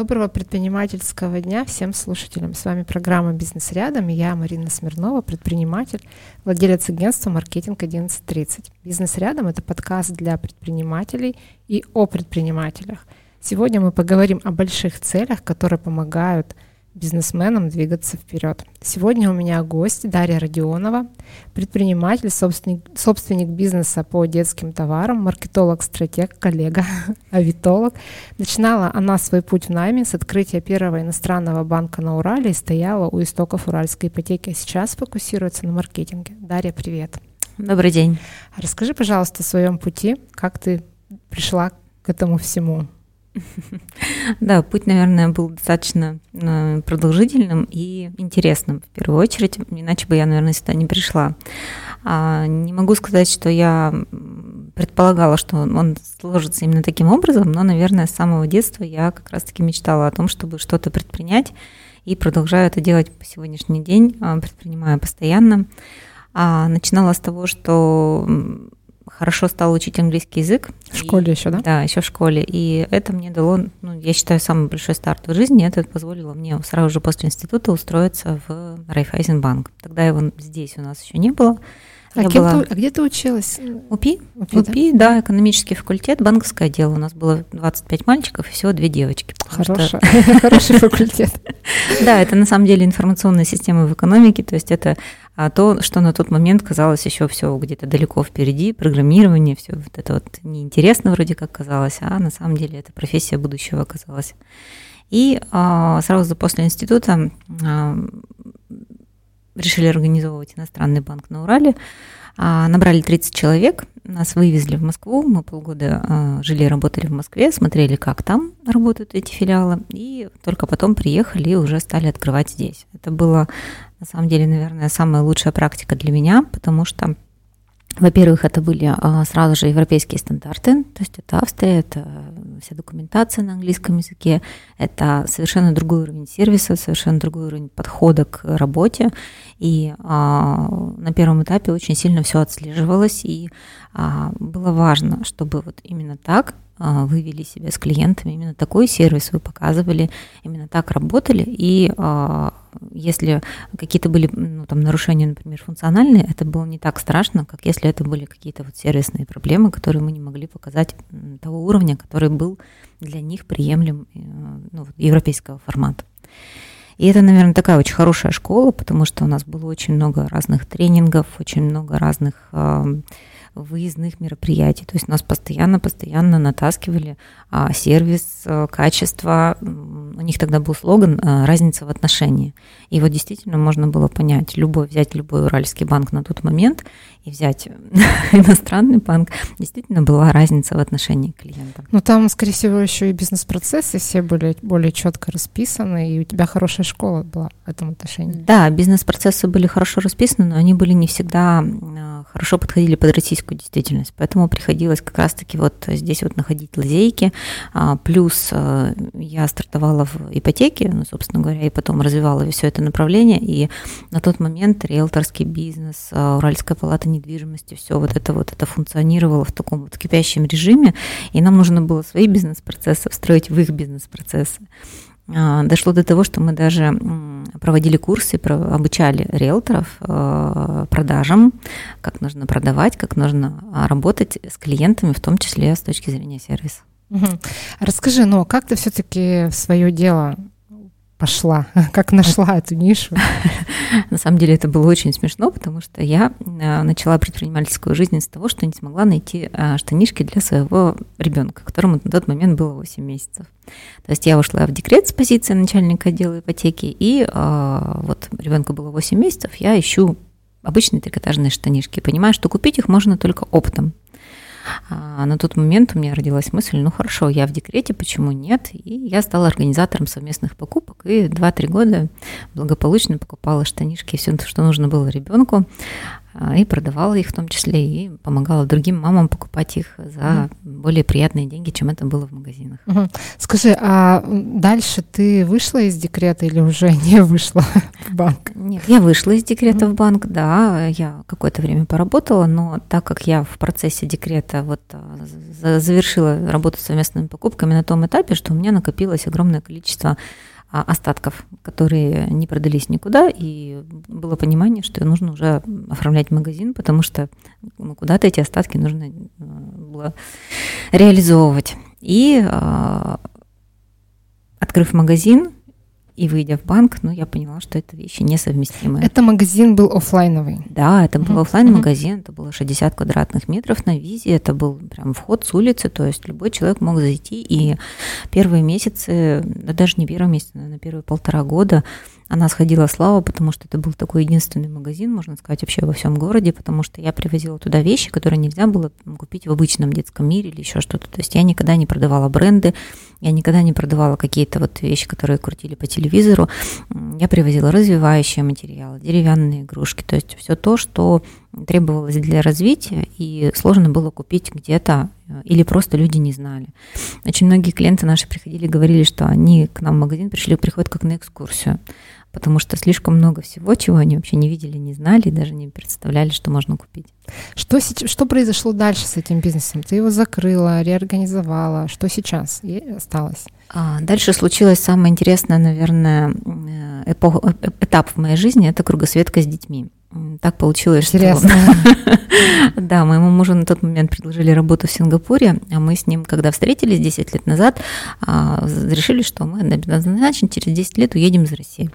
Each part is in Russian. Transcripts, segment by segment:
Доброго предпринимательского дня всем слушателям. С вами программа «Бизнес рядом» я, Марина Смирнова, предприниматель, владелец агентства «Маркетинг 1130». «Бизнес рядом» — это подкаст для предпринимателей и о предпринимателях. Сегодня мы поговорим о больших целях, которые помогают – бизнесменам двигаться вперед. Сегодня у меня гость Дарья Родионова, предприниматель, собственник, собственник бизнеса по детским товарам, маркетолог, стратег, коллега, авитолог. Начинала она свой путь в найме с открытия первого иностранного банка на Урале и стояла у истоков уральской ипотеки, а сейчас фокусируется на маркетинге. Дарья, привет. Добрый день. Расскажи, пожалуйста, о своем пути, как ты пришла к этому всему. Да, путь, наверное, был достаточно э, продолжительным и интересным в первую очередь, иначе бы я, наверное, сюда не пришла. А, не могу сказать, что я предполагала, что он сложится именно таким образом, но, наверное, с самого детства я как раз-таки мечтала о том, чтобы что-то предпринять, и продолжаю это делать по сегодняшний день, а, предпринимаю постоянно. А, начинала с того, что хорошо стала учить английский язык. В школе и, еще, да? Да, еще в школе. И это мне дало, ну, я считаю, самый большой старт в жизни. Это позволило мне сразу же после института устроиться в Райфайзенбанк. Тогда его здесь у нас еще не было. А, кем была... ты, а где ты училась? УПИ. УПИ, УПИ да? да, экономический факультет, банковское дело. У нас было 25 мальчиков и всего две девочки. Хороший, хороший факультет. Да, это на самом деле информационная система в экономике, то есть это а, то, что на тот момент казалось еще все где-то далеко впереди, программирование, все вот это вот неинтересно вроде как казалось, а на самом деле это профессия будущего оказалась. И а, сразу после института решили организовывать иностранный банк на Урале. А, набрали 30 человек, нас вывезли в Москву, мы полгода а, жили и работали в Москве, смотрели, как там работают эти филиалы, и только потом приехали и уже стали открывать здесь. Это было, на самом деле, наверное, самая лучшая практика для меня, потому что во-первых, это были а, сразу же европейские стандарты, то есть это Австрия, это вся документация на английском языке, это совершенно другой уровень сервиса, совершенно другой уровень подхода к работе. И а, на первом этапе очень сильно все отслеживалось, и а, было важно, чтобы вот именно так вы вели себя с клиентами, именно такой сервис вы показывали, именно так работали, и а, если какие-то были ну, там, нарушения, например, функциональные, это было не так страшно, как если это были какие-то вот сервисные проблемы, которые мы не могли показать того уровня, который был для них приемлем э, ну, европейского формата. И это, наверное, такая очень хорошая школа, потому что у нас было очень много разных тренингов, очень много разных выездных мероприятий. То есть нас постоянно-постоянно натаскивали а, сервис, а, качество. У них тогда был слоган а, «разница в отношении». И вот действительно можно было понять, любой, взять любой уральский банк на тот момент и взять иностранный банк, действительно была разница в отношении клиента. Ну там, скорее всего, еще и бизнес-процессы все были более четко расписаны, и у тебя хорошая школа была в этом отношении. Да, бизнес-процессы были хорошо расписаны, но они были не всегда а, хорошо подходили под российскую действительность, поэтому приходилось как раз-таки вот здесь вот находить лазейки, а, плюс а, я стартовала в ипотеке, ну, собственно говоря, и потом развивала все это направление, и на тот момент риэлторский бизнес, Уральская палата недвижимости, все вот это вот это функционировало в таком вот кипящем режиме, и нам нужно было свои бизнес-процессы встроить в их бизнес-процессы. А, дошло до того, что мы даже проводили курсы, обучали риэлторов а, продажам, как нужно продавать, как нужно а, работать с клиентами, в том числе с точки зрения сервиса. Расскажи, но как ты все-таки в свое дело пошла, как нашла эту нишу? На самом деле это было очень смешно, потому что я э, начала предпринимательскую жизнь с того, что не смогла найти э, штанишки для своего ребенка, которому на тот момент было 8 месяцев. То есть я ушла в декрет с позиции начальника отдела ипотеки, и э, вот ребенку было 8 месяцев, я ищу обычные трикотажные штанишки, понимаю, что купить их можно только оптом. А на тот момент у меня родилась мысль, ну хорошо, я в декрете, почему нет? И я стала организатором совместных покупок, и 2-3 года благополучно покупала штанишки, все, что нужно было ребенку. А, и продавала их в том числе, и помогала другим мамам покупать их за более приятные деньги, чем это было в магазинах. Угу. Скажи, а дальше ты вышла из декрета или уже не вышла в банк? Нет, я вышла из декрета угу. в банк, да, я какое-то время поработала, но так как я в процессе декрета вот а, завершила работу с совместными покупками на том этапе, что у меня накопилось огромное количество остатков, которые не продались никуда, и было понимание, что нужно уже оформлять магазин, потому что ну, куда-то эти остатки нужно э, было реализовывать. И а, открыв магазин, и выйдя в банк, ну, я поняла, что это вещи несовместимые. Это магазин был офлайновый? Да, это был uh-huh. офлайн магазин, это было 60 квадратных метров на визе, это был прям вход с улицы, то есть любой человек мог зайти, и первые месяцы, да даже не первые месяцы, наверное, первые полтора года она сходила слава, потому что это был такой единственный магазин, можно сказать, вообще во всем городе, потому что я привозила туда вещи, которые нельзя было купить в обычном детском мире или еще что-то. То есть я никогда не продавала бренды, я никогда не продавала какие-то вот вещи, которые крутили по телевизору. Я привозила развивающие материалы, деревянные игрушки, то есть все то, что требовалось для развития, и сложно было купить где-то, э, или просто люди не знали. Очень многие клиенты наши приходили и говорили, что они к нам в магазин пришли, приходят как на экскурсию потому что слишком много всего, чего они вообще не видели, не знали, и даже не представляли, что можно купить. Что, что произошло дальше с этим бизнесом? Ты его закрыла, реорганизовала. Что сейчас и осталось? А, дальше случилось самое интересное, наверное, э, эпох, э, этап в моей жизни – это кругосветка с детьми. Так получилось, Интересно. что... да, моему мужу на тот момент предложили работу в Сингапуре, а мы с ним, когда встретились 10 лет назад, а, решили, что мы однозначно через 10 лет уедем из России.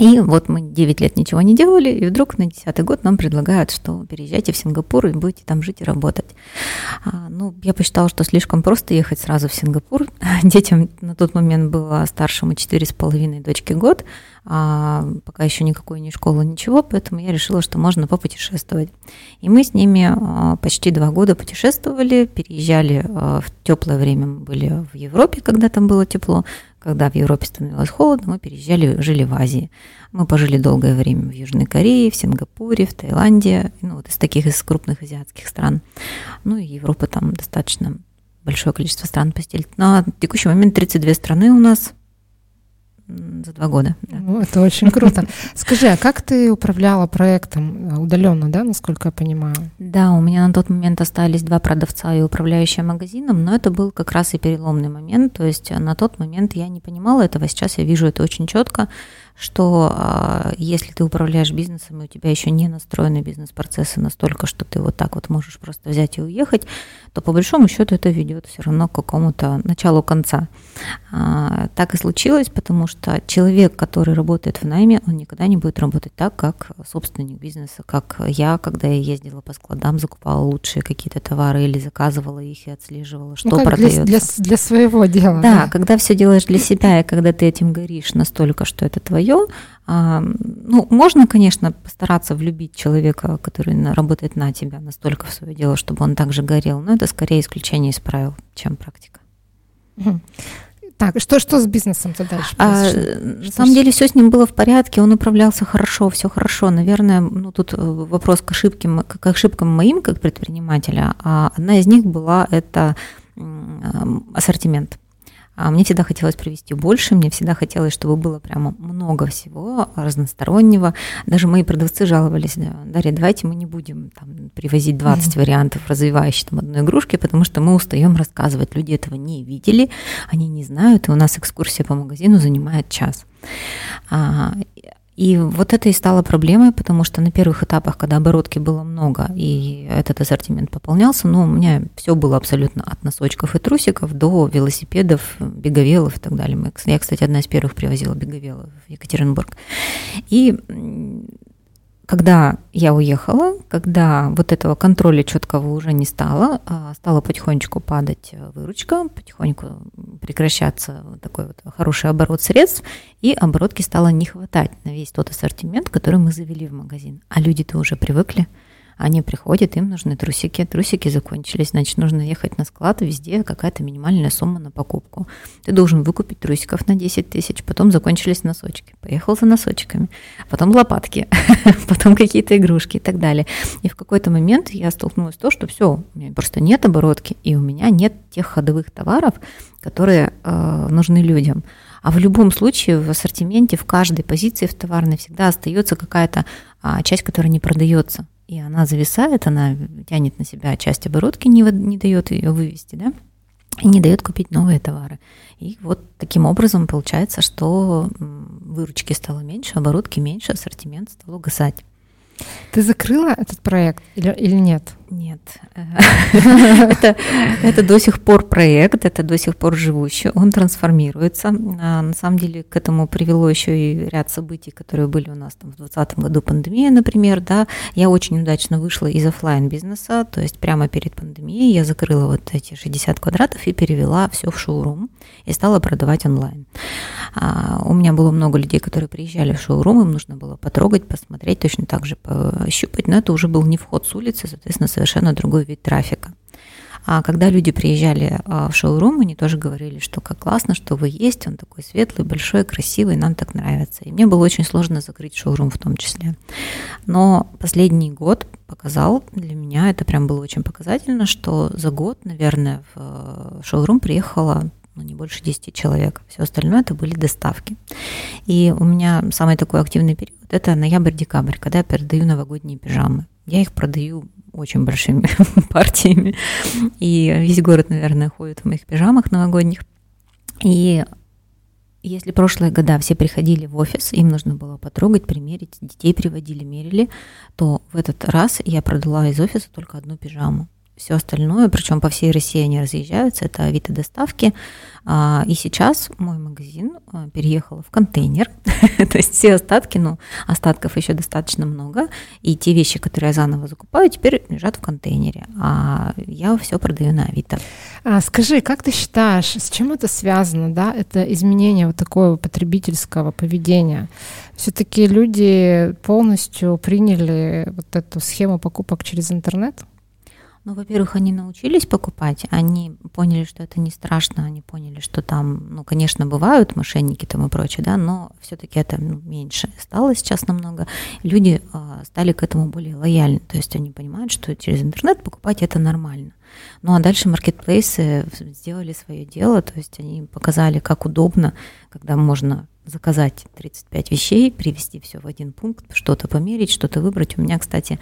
И вот мы 9 лет ничего не делали, и вдруг на 10 год нам предлагают, что переезжайте в Сингапур и будете там жить и работать. А, ну, я посчитала, что слишком просто ехать сразу в Сингапур. Детям на тот момент было старшему 4,5, дочке год, а пока еще никакой ни школы, ничего, поэтому я решила, что можно попутешествовать. И мы с ними а, почти два года путешествовали, переезжали а, в теплое время, мы были в Европе, когда там было тепло, когда в Европе становилось холодно, мы переезжали, жили в Азии. Мы пожили долгое время в Южной Корее, в Сингапуре, в Таиланде, ну, вот из таких из крупных азиатских стран. Ну и Европа там достаточно большое количество стран посетили. На текущий момент 32 страны у нас, за два года. Да. Ну, это очень круто. Скажи, а как ты управляла проектом э, удаленно, да, насколько я понимаю? Да, у меня на тот момент остались два продавца и управляющая магазином, но это был как раз и переломный момент. То есть на тот момент я не понимала этого, сейчас я вижу это очень четко что а, если ты управляешь бизнесом, и у тебя еще не настроены бизнес-процессы настолько, что ты вот так вот можешь просто взять и уехать, то по большому счету это ведет все равно к какому-то началу конца. А, так и случилось, потому что человек, который работает в найме, он никогда не будет работать так, как собственник бизнеса, как я, когда я ездила по складам, закупала лучшие какие-то товары или заказывала их и отслеживала, что ну, продается. Для, для, для своего дела. Да, да, когда все делаешь для себя, и когда ты этим горишь настолько, что это твое, свое. А, ну, можно, конечно, постараться влюбить человека, который работает на тебя настолько в свое дело, чтобы он также горел, но это скорее исключение из правил, чем практика. Так, что, что с бизнесом-то дальше? А, на самом деле все с ним было в порядке, он управлялся хорошо, все хорошо. Наверное, ну тут э, вопрос к ошибкам, к ошибкам моим как предпринимателя. А одна из них была это ассортимент. А мне всегда хотелось привести больше, мне всегда хотелось, чтобы было прямо много всего разностороннего. Даже мои продавцы жаловались, Дарья, давайте мы не будем там, привозить 20 mm-hmm. вариантов развивающей там, одной игрушки, потому что мы устаем рассказывать. Люди этого не видели, они не знают, и у нас экскурсия по магазину занимает час. А, и вот это и стало проблемой, потому что на первых этапах, когда оборотки было много, и этот ассортимент пополнялся, ну, у меня все было абсолютно от носочков и трусиков до велосипедов, беговелов и так далее. Я, кстати, одна из первых привозила беговелов в Екатеринбург. И когда я уехала, когда вот этого контроля четкого уже не стало, а стала потихонечку падать выручка, потихоньку прекращаться такой вот хороший оборот средств, и оборотки стало не хватать на весь тот ассортимент, который мы завели в магазин. А люди-то уже привыкли, Они приходят, им нужны трусики, трусики закончились, значит, нужно ехать на склад, везде какая-то минимальная сумма на покупку. Ты должен выкупить трусиков на 10 тысяч, потом закончились носочки, поехал за носочками, потом лопатки, потом какие-то игрушки и так далее. И в какой-то момент я столкнулась с то, что все, у меня просто нет оборотки, и у меня нет тех ходовых товаров, которые э, нужны людям. А в любом случае в ассортименте, в каждой позиции в товарной всегда остается какая-то а, часть, которая не продается. И она зависает, она тянет на себя часть оборотки, не, не дает ее вывести, да, и не дает купить новые товары. И вот таким образом получается, что выручки стало меньше, оборотки меньше, ассортимент стал угасать. Ты закрыла этот проект или, или нет? Нет. это, это до сих пор проект, это до сих пор живущий, он трансформируется. А, на самом деле к этому привело еще и ряд событий, которые были у нас там, в 2020 году, пандемия, например. Да. Я очень удачно вышла из офлайн бизнеса то есть прямо перед пандемией я закрыла вот эти 60 квадратов и перевела все в шоурум и стала продавать онлайн. А, у меня было много людей, которые приезжали в шоурум, им нужно было потрогать, посмотреть, точно так же пощупать, но это уже был не вход с улицы, соответственно, совершенно другой вид трафика. А когда люди приезжали а, в шоурум, они тоже говорили, что как классно, что вы есть, он такой светлый, большой, красивый, нам так нравится. И мне было очень сложно закрыть шоурум в том числе. Но последний год показал для меня, это прям было очень показательно, что за год, наверное, в э, шоурум приехало ну, не больше 10 человек. Все остальное это были доставки. И у меня самый такой активный период – это ноябрь-декабрь, когда я продаю новогодние пижамы. Я их продаю очень большими партиями. И весь город, наверное, ходит в моих пижамах новогодних. И если прошлые года все приходили в офис, им нужно было потрогать, примерить, детей приводили, мерили, то в этот раз я продала из офиса только одну пижаму все остальное, причем по всей России они разъезжаются, это Авито доставки. А, и сейчас мой магазин а, переехал в контейнер, то есть все остатки, ну, остатков еще достаточно много, и те вещи, которые я заново закупаю, теперь лежат в контейнере, а я все продаю на Авито. А, скажи, как ты считаешь, с чем это связано, да, это изменение вот такого потребительского поведения? Все-таки люди полностью приняли вот эту схему покупок через интернет? Ну, во-первых, они научились покупать, они поняли, что это не страшно, они поняли, что там, ну, конечно, бывают мошенники там и прочее, да, но все-таки это ну, меньше стало сейчас намного. Люди э, стали к этому более лояльны, то есть они понимают, что через интернет покупать это нормально. Ну а дальше маркетплейсы сделали свое дело, то есть они показали, как удобно, когда можно заказать 35 вещей, привести все в один пункт, что-то померить, что-то выбрать. У меня, кстати,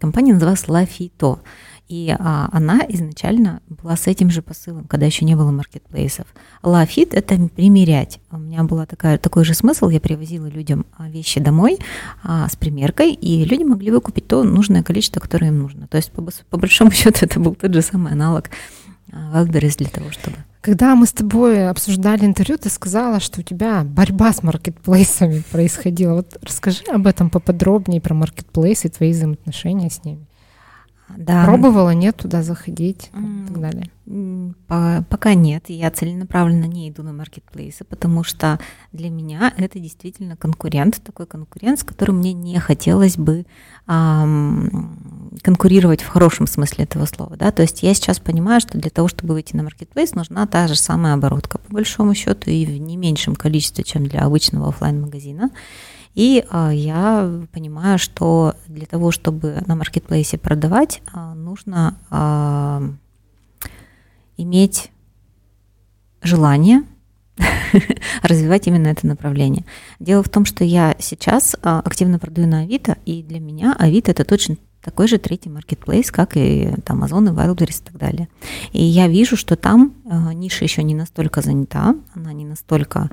компания называлась Лафито. И а, она изначально была с этим же посылом, когда еще не было маркетплейсов. Лафит – это примерять. У меня был такой же смысл. Я привозила людям а, вещи домой а, с примеркой, и люди могли выкупить то нужное количество, которое им нужно. То есть, по, по большому счету, это был тот же самый аналог а, Wildberries для того, чтобы... Когда мы с тобой обсуждали интервью, ты сказала, что у тебя борьба с маркетплейсами происходила. Вот расскажи об этом поподробнее, про маркетплейсы и твои взаимоотношения с ними. Да. Пробовала, нет туда заходить mm. и так далее? Пока нет. Я целенаправленно не иду на маркетплейсы, потому что для меня это действительно конкурент, такой конкурент, с которым мне не хотелось бы эм, конкурировать в хорошем смысле этого слова. Да? То есть я сейчас понимаю, что для того, чтобы выйти на маркетплейс, нужна та же самая оборотка, по большому счету, и в не меньшем количестве, чем для обычного офлайн магазина и а, я понимаю, что для того, чтобы на маркетплейсе продавать, а, нужно а, иметь желание развивать именно это направление. Дело в том, что я сейчас активно продаю на Авито, и для меня Авито это точно такой же третий маркетплейс, как и там Amazon и Wildberries и так далее. И я вижу, что там ниша еще не настолько занята, она не настолько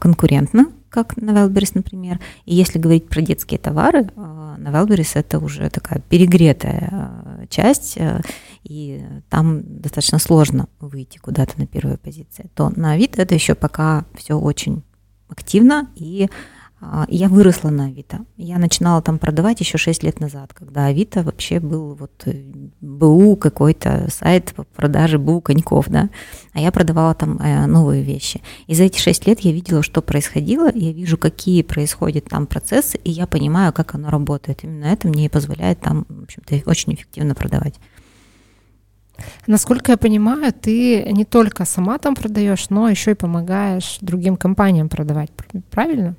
конкурентна, как на Wildberries, например. И если говорить про детские товары, э, на Wildberries это уже такая перегретая э, часть, э, и там достаточно сложно выйти куда-то на первую позицию. То на вид это еще пока все очень активно и А, я выросла на Авито. Я начинала там продавать еще 6 лет назад, когда Авито вообще был вот э, БУ какой-то сайт по продаже БУ коньков, да, а я продавала там э, новые вещи. И за эти 6 лет я видела, что происходило, я вижу, какие происходят там процессы, и я понимаю, как оно работает. Именно это мне и позволяет там, в общем-то, очень эффективно продавать. Насколько я понимаю, ты не только сама там продаешь, но еще и помогаешь другим компаниям продавать, правильно?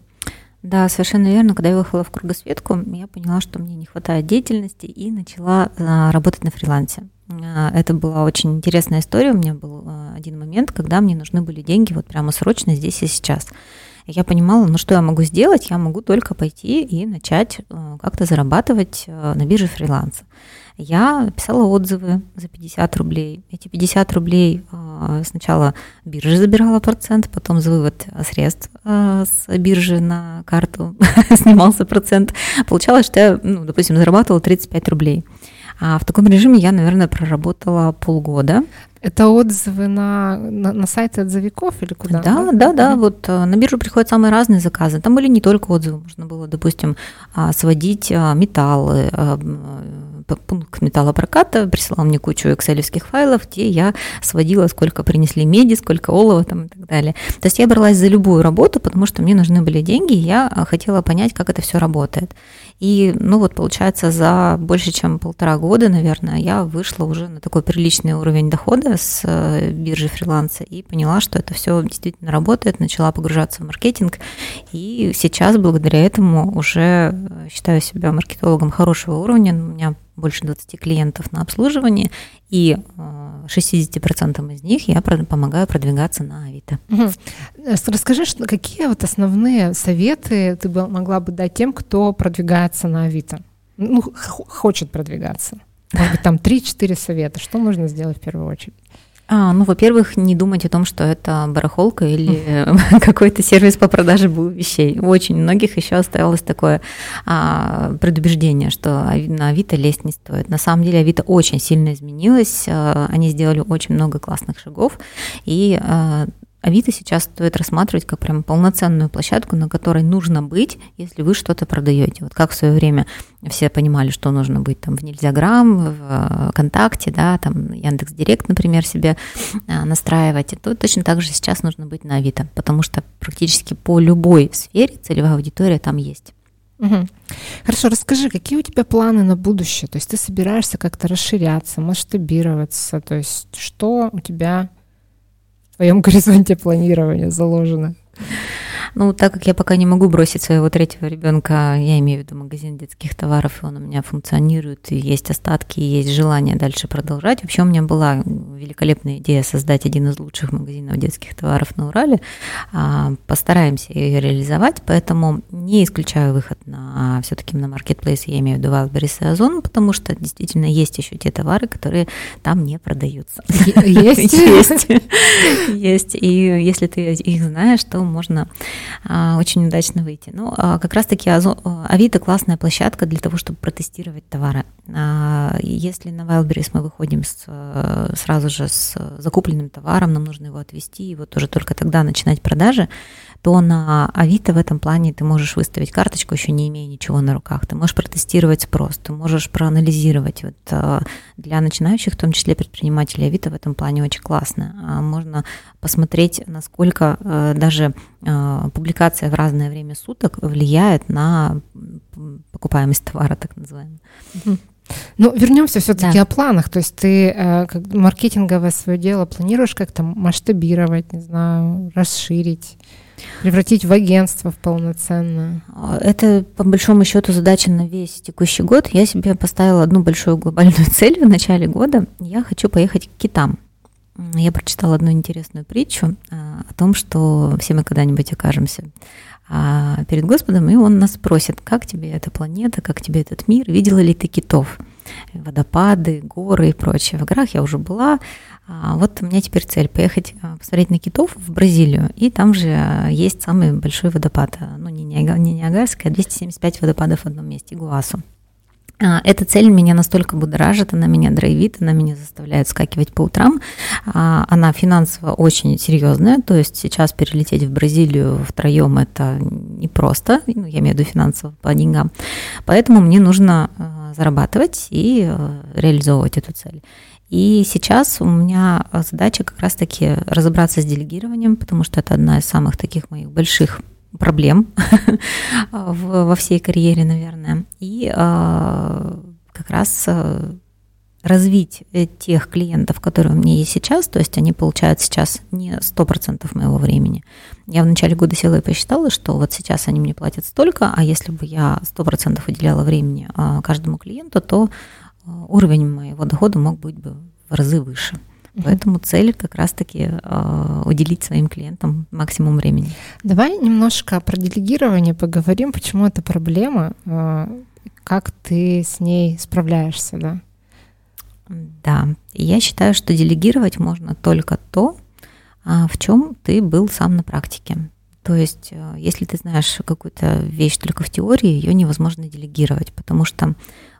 Да, совершенно верно. Когда я выехала в кругосветку, я поняла, что мне не хватает деятельности и начала а, работать на фрилансе. А, это была очень интересная история. У меня был а, один момент, когда мне нужны были деньги вот прямо срочно здесь и сейчас. Я понимала, ну что я могу сделать? Я могу только пойти и начать как-то зарабатывать на бирже фриланса я писала отзывы за 50 рублей. Эти 50 рублей а, сначала биржа забирала процент, потом за вывод средств а, с биржи на карту снимался процент. Получалось, что я, ну, допустим, зарабатывала 35 рублей. А в таком режиме я, наверное, проработала полгода. Это отзывы на, на, на сайте отзывиков или куда? Да, да, да. Вот э, на биржу приходят самые разные заказы. Там были не только отзывы, можно было, допустим, а, сводить а, металлы, а, пункт металлопроката, присылал мне кучу экселевских файлов, где я сводила, сколько принесли меди, сколько олова там и так далее. То есть я бралась за любую работу, потому что мне нужны были деньги, и я хотела понять, как это все работает. И, ну вот, получается, за больше чем полтора года, наверное, я вышла уже на такой приличный уровень дохода с э, биржи фриланса и поняла, что это все действительно работает, начала погружаться в маркетинг. И сейчас, благодаря этому, уже э, считаю себя маркетологом хорошего уровня. У меня больше 20 клиентов на обслуживании, и 60% э, из них я помогаю продвигаться на Авито. Расскажи, что, какие вот основные советы ты могла бы дать тем, кто продвигается на Авито? Ну, хочет продвигаться. Может быть, там 3-4 совета. Что нужно сделать в первую очередь? А, ну, во-первых, не думать о том, что это барахолка или какой-то сервис по продаже вещей. У очень многих еще осталось такое а, предубеждение, что на Авито лезть не стоит. На самом деле Авито очень сильно изменилось, а, они сделали очень много классных шагов, и а, Авито сейчас стоит рассматривать как прям полноценную площадку, на которой нужно быть, если вы что-то продаете. Вот как в свое время все понимали, что нужно быть там в Нельзяграм, в э, ВКонтакте, да, там Яндекс Директ, например, себе э, настраивать, то точно так же сейчас нужно быть на Авито, потому что практически по любой сфере целевая аудитория там есть. Угу. Хорошо, расскажи, какие у тебя планы на будущее? То есть ты собираешься как-то расширяться, масштабироваться, то есть что у тебя твоем горизонте планирования заложено? Ну, так как я пока не могу бросить своего третьего ребенка, я имею в виду магазин детских товаров, и он у меня функционирует, и есть остатки, и есть желание дальше продолжать. Вообще у меня была великолепная идея создать один из лучших магазинов детских товаров на Урале. А, постараемся ее реализовать, поэтому не исключаю выход на все-таки на маркетплейс, я имею в виду Wildberries и Озон, потому что действительно есть еще те товары, которые там не продаются. Есть? Есть. Есть. И если ты их знаешь, то можно а, очень удачно выйти. Ну, а, как раз-таки Авито классная площадка для того, чтобы протестировать товары. А, если на Wildberries мы выходим с, сразу же с закупленным товаром, нам нужно его отвести, и вот уже только тогда начинать продажи, то на Авито в этом плане ты можешь выставить карточку, еще не имея ничего на руках. Ты можешь протестировать спрос, ты можешь проанализировать. Вот а, для начинающих, в том числе предпринимателей, Авито в этом плане очень классно. А, можно посмотреть, насколько а, даже публикация в разное время суток влияет на покупаемость товара, так называемый. Ну, вернемся все-таки да. о планах. То есть ты э, как маркетинговое свое дело планируешь как-то масштабировать, не знаю, расширить? Превратить в агентство в полноценное. Это, по большому счету, задача на весь текущий год. Я себе поставила одну большую глобальную цель в начале года. Я хочу поехать к китам. Я прочитала одну интересную притчу а, о том, что все мы когда-нибудь окажемся а, перед Господом, и Он нас спросит, как тебе эта планета, как тебе этот мир, видела ли ты китов, водопады, горы и прочее. В горах я уже была, а вот у меня теперь цель поехать а, посмотреть на китов в Бразилию, и там же а, есть самый большой водопад, ну не Ниагарский, а 275 водопадов в одном месте, Гуасу. А, эта цель меня настолько будоражит, она меня драйвит, она меня заставляет скакивать по утрам. А, она финансово очень серьезная, то есть сейчас перелететь в Бразилию втроем это непросто, ну, я имею в виду финансово по деньгам. Поэтому мне нужно а, зарабатывать и реализовывать эту цель. И сейчас у меня задача как раз-таки разобраться с делегированием, потому что это одна из самых таких моих больших проблем во всей карьере, наверное. И а, как раз а, развить тех клиентов, которые у меня есть сейчас, то есть они получают сейчас не 100% моего времени. Я в начале года села и посчитала, что вот сейчас они мне платят столько, а если бы я 100% уделяла времени каждому клиенту, то уровень моего дохода мог быть бы в разы выше. Поэтому цель как раз-таки э, уделить своим клиентам максимум времени. Давай немножко про делегирование поговорим, почему это проблема, э, как ты с ней справляешься, да? Да, я считаю, что делегировать можно только то, а, в чем ты был сам на практике. То есть, э, если ты знаешь какую-то вещь только в теории, ее невозможно делегировать, потому что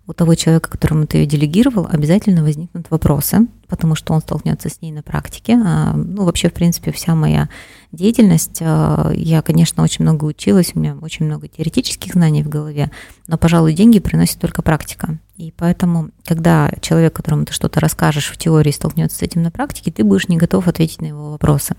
у того человека, которому ты ее делегировал, обязательно возникнут вопросы, потому что он столкнется с ней на практике. А, ну, вообще, в принципе, вся моя деятельность, а, я, конечно, очень много училась, у меня очень много теоретических знаний в голове, но, пожалуй, деньги приносит только практика. И поэтому, когда человек, которому ты что-то расскажешь в теории, столкнется с этим на практике, ты будешь не готов ответить на его вопросы.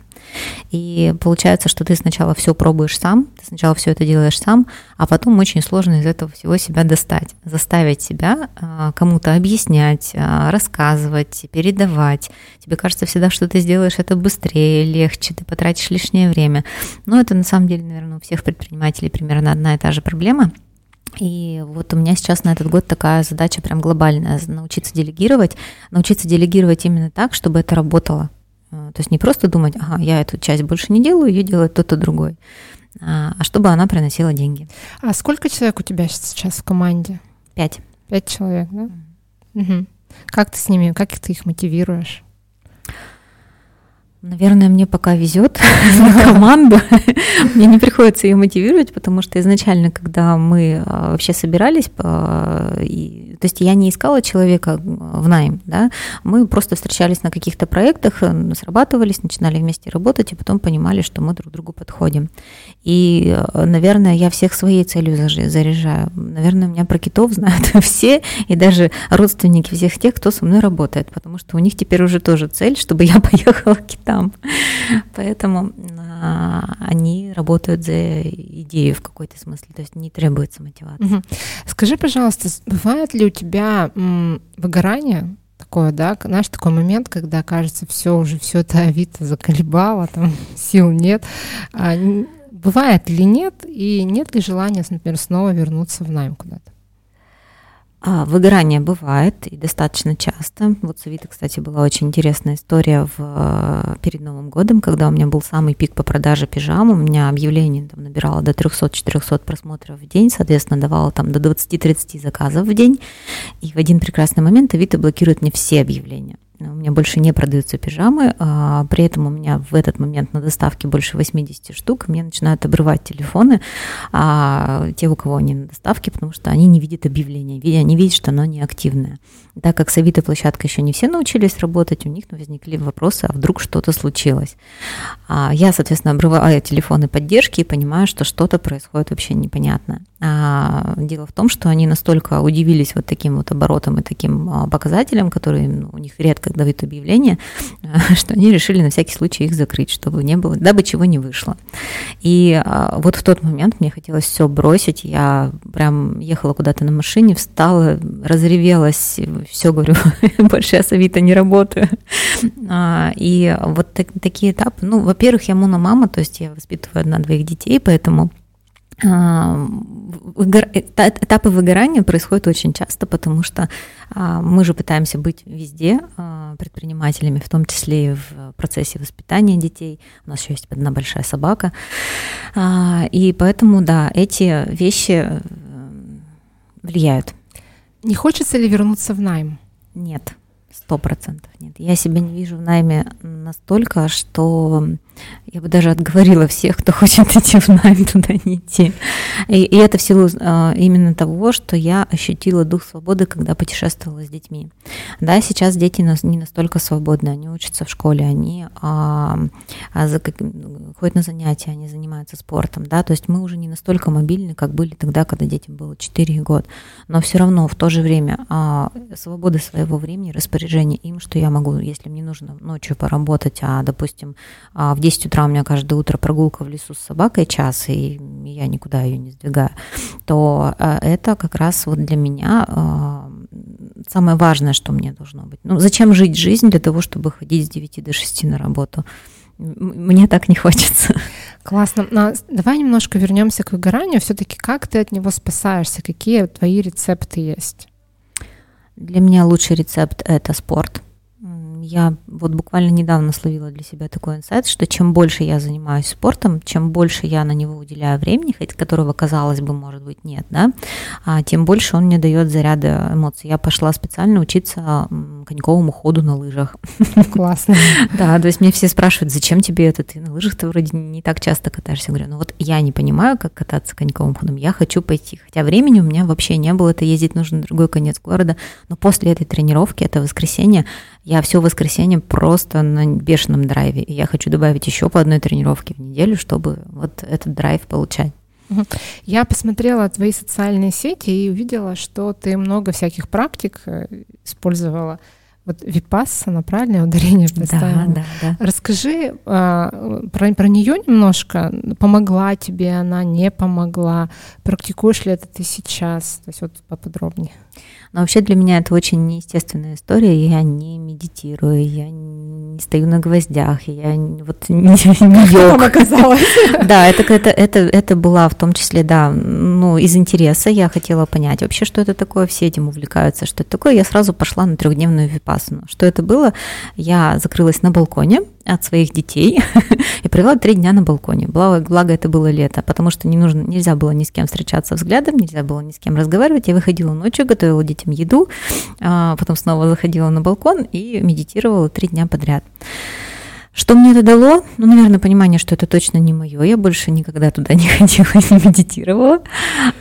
И получается, что ты сначала все пробуешь сам, ты сначала все это делаешь сам, а потом очень сложно из этого всего себя достать, заставить себя а, кому-то объяснять, рассказывать, передавать. Тебе кажется всегда, что ты сделаешь это быстрее, легче, ты потратишь лишнее время. Но это на самом деле, наверное, у всех предпринимателей примерно одна и та же проблема. И вот у меня сейчас на этот год такая задача прям глобальная, научиться делегировать, научиться делегировать именно так, чтобы это работало. Э, то есть не просто думать, ага, я эту часть больше не делаю, ее делает кто-то другой, а, а чтобы она приносила деньги. А сколько человек у тебя сейчас в команде? Пять. Пять человек, да? Угу. Как ты с ними, как ты их мотивируешь? Наверное, мне пока везет на команду. Мне не приходится ее мотивировать, потому что изначально, когда мы а, вообще собирались, и то есть я не искала человека в найм, да, мы просто встречались на каких-то проектах, срабатывались, начинали вместе работать, и потом понимали, что мы друг другу подходим. И, э, наверное, я всех своей целью заряжаю. Наверное, у меня про китов знают все, и даже родственники всех тех, кто со мной работает, потому что у них теперь уже тоже цель, чтобы я поехала к китам. Поэтому а, они работают за идею в какой-то смысле, то есть не требуется мотивация. Скажи, пожалуйста, бывает ли у тебя м, выгорание такое, да, знаешь, такой момент, когда кажется, все уже, все это Авито заколебало, там сил нет. А, бывает ли нет, и нет ли желания, например, снова вернуться в найм куда-то? А, выгорание бывает и достаточно часто. Вот с Авито, кстати, была очень интересная история в, э, перед Новым годом, когда у меня был самый пик по продаже пижам. У меня объявление там набирало до 300-400 просмотров в день, соответственно, давало там до 20-30 заказов в день. И в один прекрасный момент Авито блокирует мне все объявления у меня больше не продаются пижамы, а при этом у меня в этот момент на доставке больше 80 штук, мне начинают обрывать телефоны, а те, у кого они на доставке, потому что они не видят объявления, они видят, что оно неактивное. Так как с Авито площадка еще не все научились работать, у них возникли вопросы, а вдруг что-то случилось. А я, соответственно, обрываю телефоны поддержки и понимаю, что что-то происходит вообще непонятно. А дело в том, что они настолько удивились вот таким вот оборотом и таким а, показателем, который ну, у них редко дают объявления, что они решили на всякий случай их закрыть, чтобы не было, дабы чего не вышло. И а, вот в тот момент мне хотелось все бросить, я прям ехала куда-то на машине, встала, разревелась, все говорю, больше я с Авито не работаю. А, и вот так, такие этапы, ну, во-первых, я мама, то есть я воспитываю одна-двоих детей, поэтому а, этапы выгорания происходят очень часто, потому что а, мы же пытаемся быть везде предпринимателями, в том числе и в процессе воспитания детей. У нас еще есть одна большая собака. И поэтому, да, эти вещи э, влияют. Не хочется ли вернуться в найм? Нет, сто процентов нет. Я себя не вижу в найме настолько, что Я бы даже отговорила всех, кто хочет идти в найм, туда не идти. И, и это в силу а, именно того, что я ощутила дух свободы, когда путешествовала с детьми. Да, сейчас дети не настолько свободны, они учатся в школе, они а, а, за, ходят на занятия, они занимаются спортом, да, то есть мы уже не настолько мобильны, как были тогда, когда детям было 4 года. Но все равно в то же время а, свободы своего времени, распоряжения им, что я могу, если мне нужно ночью поработать, а, допустим, а, в 10 утра у меня каждое утро прогулка в лесу с собакой час, и я никуда ее не сдвигаю, то а, это как раз вот для меня а, самое важное, что мне должно быть. Ну, зачем жить жизнь для того, чтобы ходить с 9 до 6 на работу? Мне так не хочется. Классно. Но давай немножко вернемся к выгоранию. Все-таки как ты от него спасаешься? Какие твои рецепты есть? Для меня лучший рецепт это спорт я вот буквально недавно словила для себя такой инсайт, что чем больше я занимаюсь спортом, чем больше я на него уделяю времени, хоть которого, казалось бы, может быть, нет, да, а тем больше он мне дает заряда эмоций. Я пошла специально учиться коньковому ходу на лыжах. Классно. Да, то есть мне все спрашивают, зачем тебе это? Ты на лыжах ты вроде не так часто катаешься. Я говорю, ну вот я не понимаю, как кататься коньковым ходом, я хочу пойти. Хотя времени у меня вообще не было, это ездить нужно на другой конец города. Но после этой тренировки, это воскресенье, я все воскресенье просто на бешеном драйве. И я хочу добавить еще по одной тренировке в неделю, чтобы вот этот драйв получать. Я посмотрела твои социальные сети и увидела, что ты много всяких практик э, использовала. Вот випассана, правильное ударение поставила? Да, да, да. Расскажи а, про, про нее немножко. Помогла тебе она, не помогла? Практикуешь ли это ты сейчас? То есть вот поподробнее. Но вообще для меня это очень неестественная история. Я не медитирую, я не стою на гвоздях, я вот не, не йог. оказалось. Да, это, это, это, это была в том числе, да, ну, из интереса. Я хотела понять вообще, что это такое. Все этим увлекаются, что это такое. Я сразу пошла на трехдневную випасану. Что это было? Я закрылась на балконе, от своих детей и провела три дня на балконе. Благо, благо это было лето, потому что не нужно, нельзя было ни с кем встречаться взглядом, нельзя было ни с кем разговаривать. Я выходила ночью, готовила детям еду, а потом снова заходила на балкон и медитировала три дня подряд. Что мне это дало? Ну, наверное, понимание, что это точно не мое. Я больше никогда туда не ходила, не медитировала.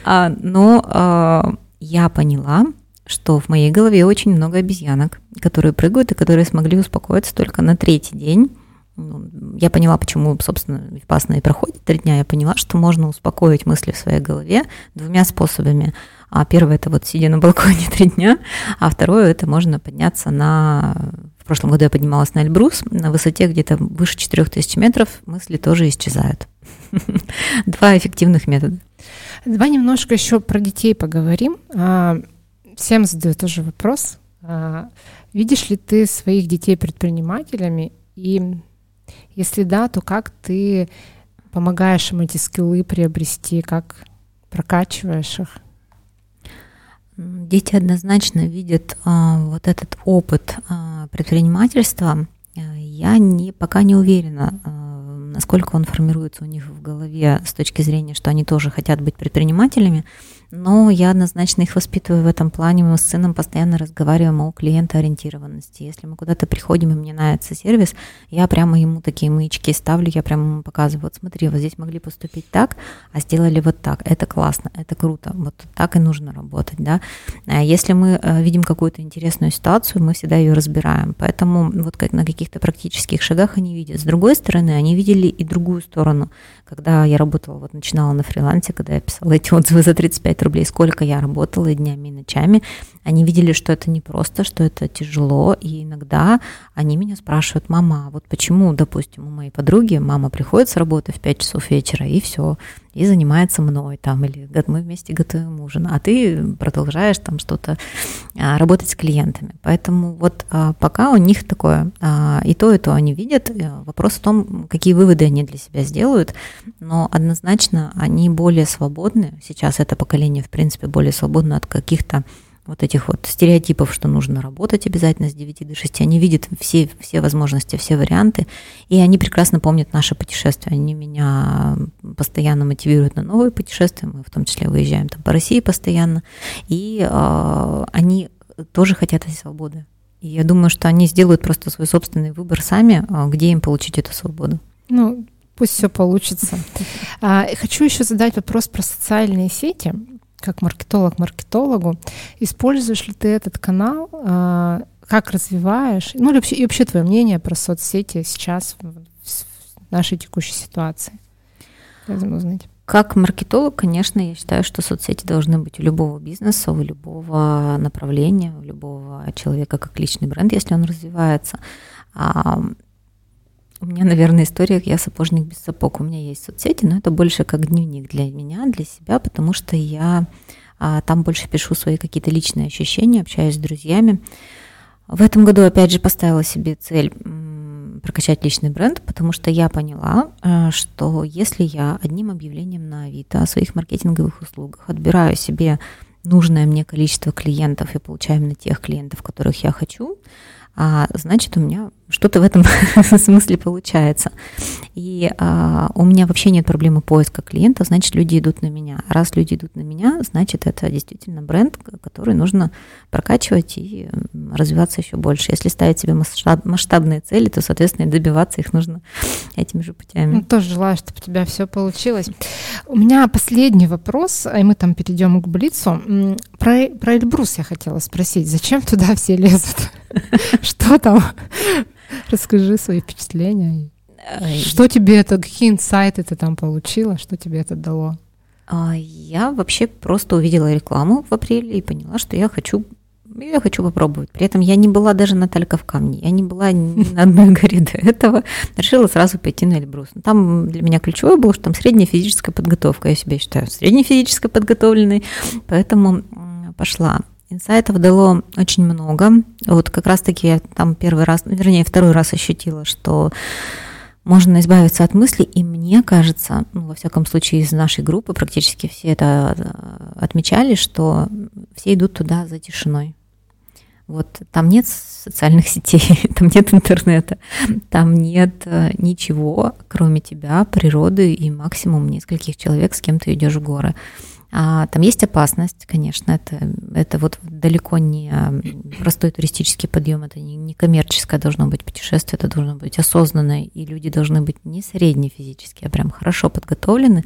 А, но а, я поняла, что в моей голове очень много обезьянок, которые прыгают и которые смогли успокоиться только на третий день. Ну, я поняла, почему, собственно, Випасна и проходит три дня. Я поняла, что можно успокоить мысли в своей голове двумя способами. А первое это вот сидя на балконе три дня, а второе это можно подняться на... В прошлом году я поднималась на Эльбрус, на высоте где-то выше 4000 метров мысли тоже исчезают. Два эффективных метода. Давай немножко еще про детей поговорим. А, всем задаю тоже вопрос. А, видишь ли ты своих детей предпринимателями? И если да, то как ты помогаешь им эти скиллы приобрести, как прокачиваешь их? Дети однозначно видят а, вот этот опыт а, предпринимательства. Я не, пока не уверена, а, насколько он формируется у них в голове с точки зрения, что они тоже хотят быть предпринимателями. Но я однозначно их воспитываю в этом плане. Мы с сыном постоянно разговариваем о клиентоориентированности. Если мы куда-то приходим, и мне нравится сервис, я прямо ему такие маячки ставлю, я прямо ему показываю, вот смотри, вот здесь могли поступить так, а сделали вот так. Это классно, это круто. Вот так и нужно работать, да. А если мы э, видим какую-то интересную ситуацию, мы всегда ее разбираем. Поэтому вот как на каких-то практических шагах они видят. С другой стороны, они видели и другую сторону. Когда я работала, вот начинала на фрилансе, когда я писала эти отзывы за 35 5 рублей, сколько я работала и днями, и ночами, они видели, что это непросто, что это тяжело, и иногда они меня спрашивают, мама, а вот почему, допустим, у моей подруги мама приходит с работы в 5 часов вечера, и все, и занимается мной там, или мы вместе готовим ужин, а ты продолжаешь там что-то а, работать с клиентами. Поэтому вот а, пока у них такое, и то, и то они видят. Э, вопрос в том, какие выводы они для себя сделают, но однозначно они более свободны. Сейчас это поколение, в принципе, более свободно от каких-то вот этих вот стереотипов, что нужно работать обязательно с 9 до 6. Они видят все, все возможности, все варианты, и они прекрасно помнят наше путешествие. Они меня постоянно мотивируют на новые путешествия, мы в том числе выезжаем там по России постоянно, и э, они тоже хотят этой свободы. И я думаю, что они сделают просто свой собственный выбор сами, а, где им получить эту свободу. Ну, Пусть все получится. А, хочу еще задать вопрос про социальные сети. Как маркетолог маркетологу, используешь ли ты этот канал? А, как развиваешь? Ну, и вообще, и твое мнение про соцсети сейчас в, нашей текущей ситуации? Как маркетолог, конечно, я считаю, что соцсети должны быть у любого бизнеса, у любого направления, у любого человека как личный бренд, если он развивается. У меня, наверное, история, я сапожник без сапог. У меня есть соцсети, но это больше как дневник для меня, для себя, потому что я а, там больше пишу свои какие-то личные ощущения, общаюсь с друзьями. В этом году, опять же, поставила себе цель прокачать личный бренд, потому что я поняла, а, что если я одним объявлением на Авито о своих маркетинговых услугах отбираю себе нужное мне количество клиентов и получаю именно тех клиентов, которых я хочу, а, значит, у меня что-то в этом смысле получается. И а, у меня вообще нет проблемы поиска клиента, значит, люди идут на меня. Раз люди идут на меня, значит, это действительно бренд, который нужно прокачивать и развиваться еще больше. Если ставить себе масштаб, масштабные цели, то, соответственно, и добиваться их нужно этими же путями. Ну, тоже желаю, чтобы у тебя все получилось. У меня последний вопрос, и мы там перейдем к Блицу. Про, про Эльбрус я хотела спросить. Зачем туда все лезут? Что там? Расскажи свои впечатления. Что тебе это, какие инсайты ты там получила, что тебе это дало? А, я вообще просто увидела рекламу в апреле и поняла, что я хочу я хочу попробовать. При этом я не была даже на Талька в камне, я не была ни на одной горе до этого. Решила сразу пойти на Эльбрус. Там для меня ключевое было, что там средняя физическая подготовка. Я себя считаю среднефизически подготовленной, поэтому пошла. Инсайтов дало очень много. Вот как раз-таки я там первый раз, вернее, второй раз ощутила, что можно избавиться от мыслей, и мне кажется, ну, во всяком случае, из нашей группы практически все это э, отмечали, что все идут туда за тишиной. Вот там нет социальных сетей, там нет интернета, там нет э, ничего, кроме тебя, природы и максимум нескольких человек, с кем ты идешь в горы. А, там есть опасность, конечно, это, это вот далеко не простой туристический подъем, это не, не коммерческое должно быть путешествие, это должно быть осознанное, и люди должны быть не средне физически, а прям хорошо подготовлены,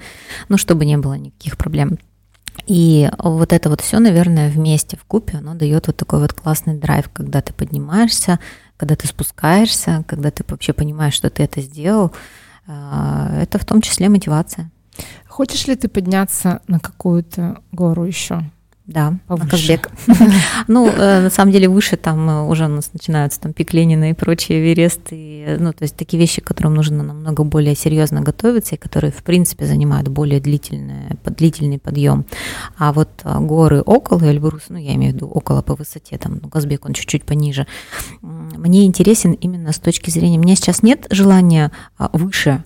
ну, чтобы не было никаких проблем. И вот это вот все, наверное, вместе в купе, оно дает вот такой вот классный драйв, когда ты поднимаешься, когда ты спускаешься, когда ты вообще понимаешь, что ты это сделал. А, это в том числе мотивация. Хочешь ли ты подняться на какую-то гору еще? Да, Казбек. Ну, э, на самом деле, выше там э, уже у нас начинаются там пик Ленина и прочие Эвересты. Э, ну, то есть такие вещи, к которым нужно намного более серьезно готовиться и которые, в принципе, занимают более длительный, длительный подъем. А вот горы около Эльбрус, ну, я имею в виду около по высоте, там, ну, Казбек, он чуть-чуть пониже, мне интересен именно с точки зрения... У меня сейчас нет желания а, выше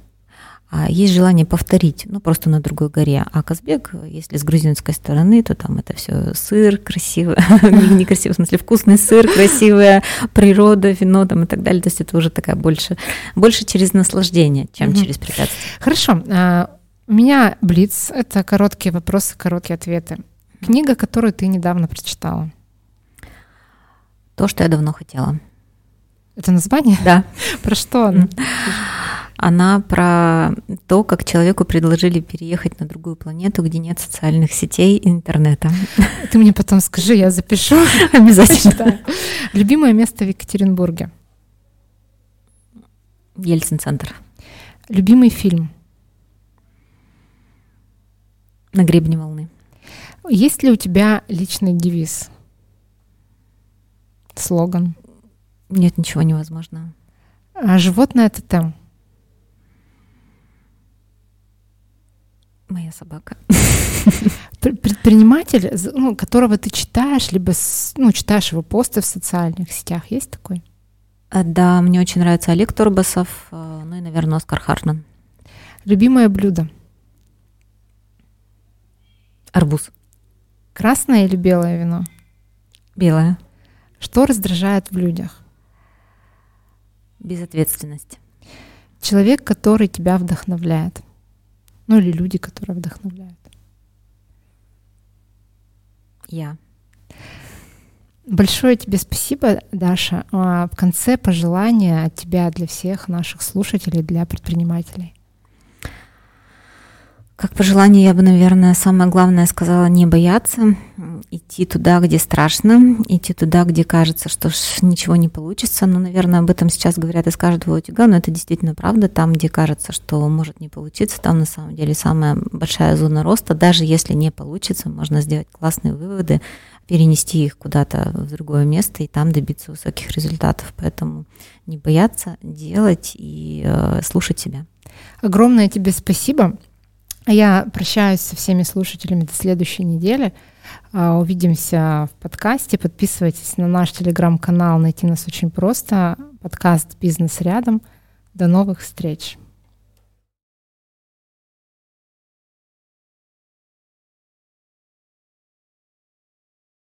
есть желание повторить, ну просто на другой горе. А Казбек, если с грузинской стороны, то там это все сыр красивый, не красивый, в смысле вкусный сыр, красивая природа, вино там и так далее. То есть это уже такая больше, больше через наслаждение, чем через препятствия. Хорошо. А, у меня Блиц — это короткие вопросы, короткие ответы. Книга, которую ты недавно прочитала. То, что я давно хотела. Это название? Да. Про что она? Она про то, как человеку предложили переехать на другую планету, где нет социальных сетей и интернета. Ты мне потом скажи, я запишу. Обязательно. Любимое место в Екатеринбурге? Ельцин-центр. Любимый фильм? На гребне волны. Есть ли у тебя личный девиз? Слоган? Нет ничего невозможного. А животное это Моя собака. Предприниматель, ну, которого ты читаешь, либо ну, читаешь его посты в социальных сетях, есть такой? А, да, мне очень нравится Олег Турбасов, а, ну и, наверное, Оскар Харнан. Любимое блюдо? Арбуз. Красное или белое вино? Белое. Что раздражает в людях? Безответственность. Человек, который тебя вдохновляет. Ну или люди, которые вдохновляют. Я. Большое тебе спасибо, Даша. А в конце пожелания от тебя для всех наших слушателей, для предпринимателей. Как пожелание я бы, наверное, самое главное сказала не бояться, идти туда, где страшно, идти туда, где кажется, что ничего не получится. Ну, наверное, об этом сейчас говорят из каждого утюга, но это действительно правда. Там, где кажется, что может не получиться, там на самом деле самая большая зона роста. Даже если не получится, можно сделать классные выводы, перенести их куда-то в другое место и там добиться высоких результатов. Поэтому не бояться делать и э, слушать себя. Огромное тебе спасибо. Я прощаюсь со всеми слушателями до следующей недели. А, увидимся в подкасте. Подписывайтесь на наш телеграм-канал. Найти нас очень просто. Подкаст «Бизнес рядом». До новых встреч.